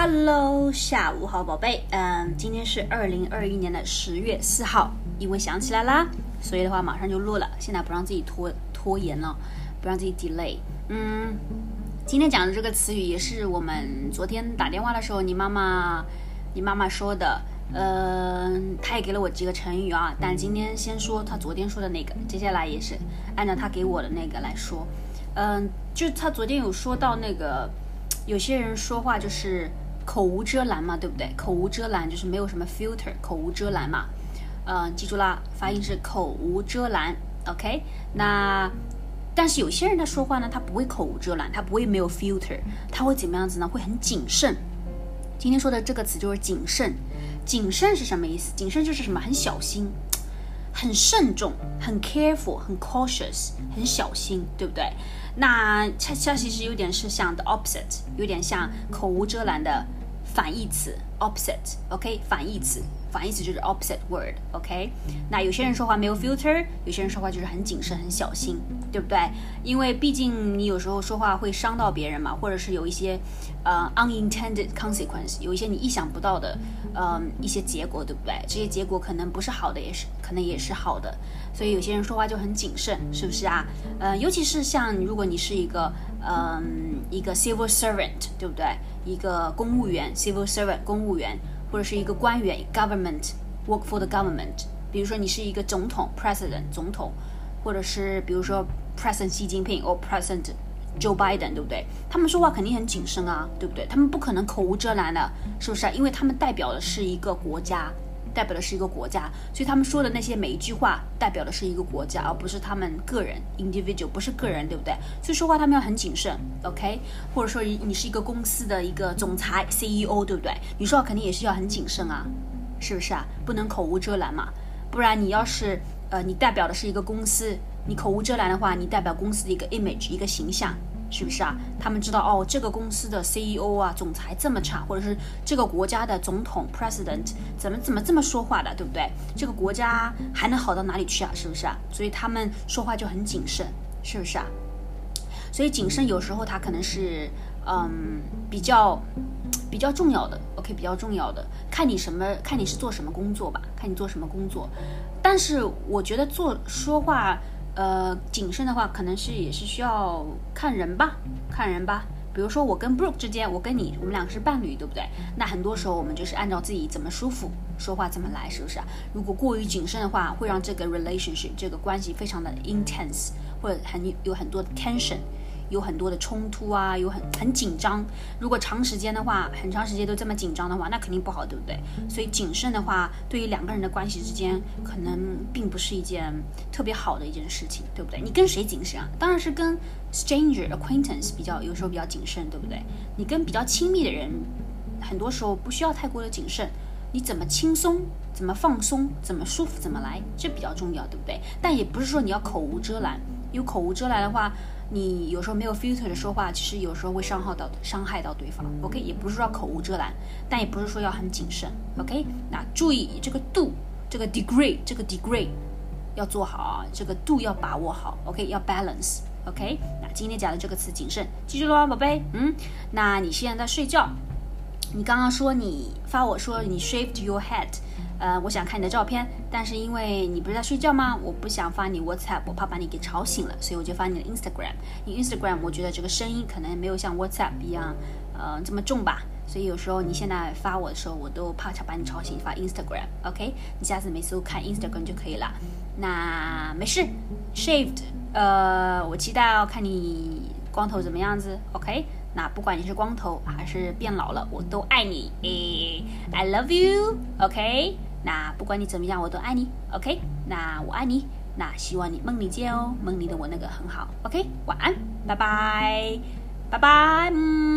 Hello，下午好，宝贝。嗯，今天是二零二一年的十月四号，因为想起来啦，所以的话马上就录了。现在不让自己拖拖延了，不让自己 delay。嗯，今天讲的这个词语也是我们昨天打电话的时候，你妈妈你妈妈说的。嗯，她也给了我几个成语啊，但今天先说她昨天说的那个，接下来也是按照她给我的那个来说。嗯，就她昨天有说到那个。有些人说话就是口无遮拦嘛，对不对？口无遮拦就是没有什么 filter，口无遮拦嘛。嗯，记住啦，发音是口无遮拦。OK，那但是有些人他说话呢，他不会口无遮拦，他不会没有 filter，他会怎么样子呢？会很谨慎。今天说的这个词就是谨慎。谨慎是什么意思？谨慎就是什么？很小心，很慎重，很 careful，很 cautious，很小心，对不对？那恰恰其实有点是像 the opposite，有点像口无遮拦的反义词。opposite，OK，反义词。反义词就是 opposite word，OK？那有些人说话没有 filter，有些人说话就是很谨慎、很小心，对不对？因为毕竟你有时候说话会伤到别人嘛，或者是有一些呃 unintended consequence，有一些你意想不到的呃一些结果，对不对？这些结果可能不是好的，也是可能也是好的，所以有些人说话就很谨慎，是不是啊？呃，尤其是像如果你是一个嗯一个 civil servant，对不对？一个公务员 civil servant 公务员。或者是一个官员，government work for the government。比如说你是一个总统，president 总统，或者是比如说 president 习近平或 president Joe Biden，对不对？他们说话肯定很谨慎啊，对不对？他们不可能口无遮拦的，是不是？因为他们代表的是一个国家。代表的是一个国家，所以他们说的那些每一句话代表的是一个国家，而不是他们个人 individual，不是个人，对不对？所以说话他们要很谨慎，OK？或者说你是一个公司的一个总裁 CEO，对不对？你说话肯定也是要很谨慎啊，是不是啊？不能口无遮拦嘛，不然你要是呃你代表的是一个公司，你口无遮拦的话，你代表公司的一个 image 一个形象。是不是啊？他们知道哦，这个公司的 CEO 啊，总裁这么差，或者是这个国家的总统 President 怎么怎么这么说话的，对不对？这个国家还能好到哪里去啊？是不是啊？所以他们说话就很谨慎，是不是啊？所以谨慎有时候它可能是嗯比较比较重要的，OK，比较重要的，看你什么，看你是做什么工作吧，看你做什么工作。但是我觉得做说话。呃，谨慎的话，可能是也是需要看人吧，看人吧。比如说我跟 Brooke 之间，我跟你，我们两个是伴侣，对不对？那很多时候我们就是按照自己怎么舒服，说话怎么来，是不是？如果过于谨慎的话，会让这个 relationship 这个关系非常的 intense，或者很有很多 tension。有很多的冲突啊，有很很紧张。如果长时间的话，很长时间都这么紧张的话，那肯定不好，对不对？所以谨慎的话，对于两个人的关系之间，可能并不是一件特别好的一件事情，对不对？你跟谁谨慎啊？当然是跟 stranger acquaintance 比较，有时候比较谨慎，对不对？你跟比较亲密的人，很多时候不需要太过的谨慎。你怎么轻松，怎么放松，怎么舒服，怎么来，这比较重要，对不对？但也不是说你要口无遮拦，有口无遮拦的话。你有时候没有 filter 的说话，其实有时候会伤害到伤害到对方。OK，也不是说口无遮拦，但也不是说要很谨慎。OK，那注意这个度，这个 degree，这个 degree 要做好啊，这个度要把握好。OK，要 balance。OK，那今天讲的这个词谨慎，记住了吗，宝贝？嗯，那你现在在睡觉，你刚刚说你发我说你 shaved your head。呃，我想看你的照片，但是因为你不是在睡觉吗？我不想发你 WhatsApp，我怕把你给吵醒了，所以我就发你的 Instagram。你 Instagram 我觉得这个声音可能没有像 WhatsApp 一样，呃，这么重吧，所以有时候你现在发我的时候，我都怕吵把你吵醒，发 Instagram，OK？你下次每次都看 Instagram 就可以了。那没事，shaved，呃，我期待要看你光头怎么样子，OK？那不管你是光头还是变老了，我都爱你，诶，I love you，OK？那不管你怎么样，我都爱你，OK？那我爱你，那希望你梦里见哦，梦里的我那个很好，OK？晚安，拜拜，拜拜，嗯。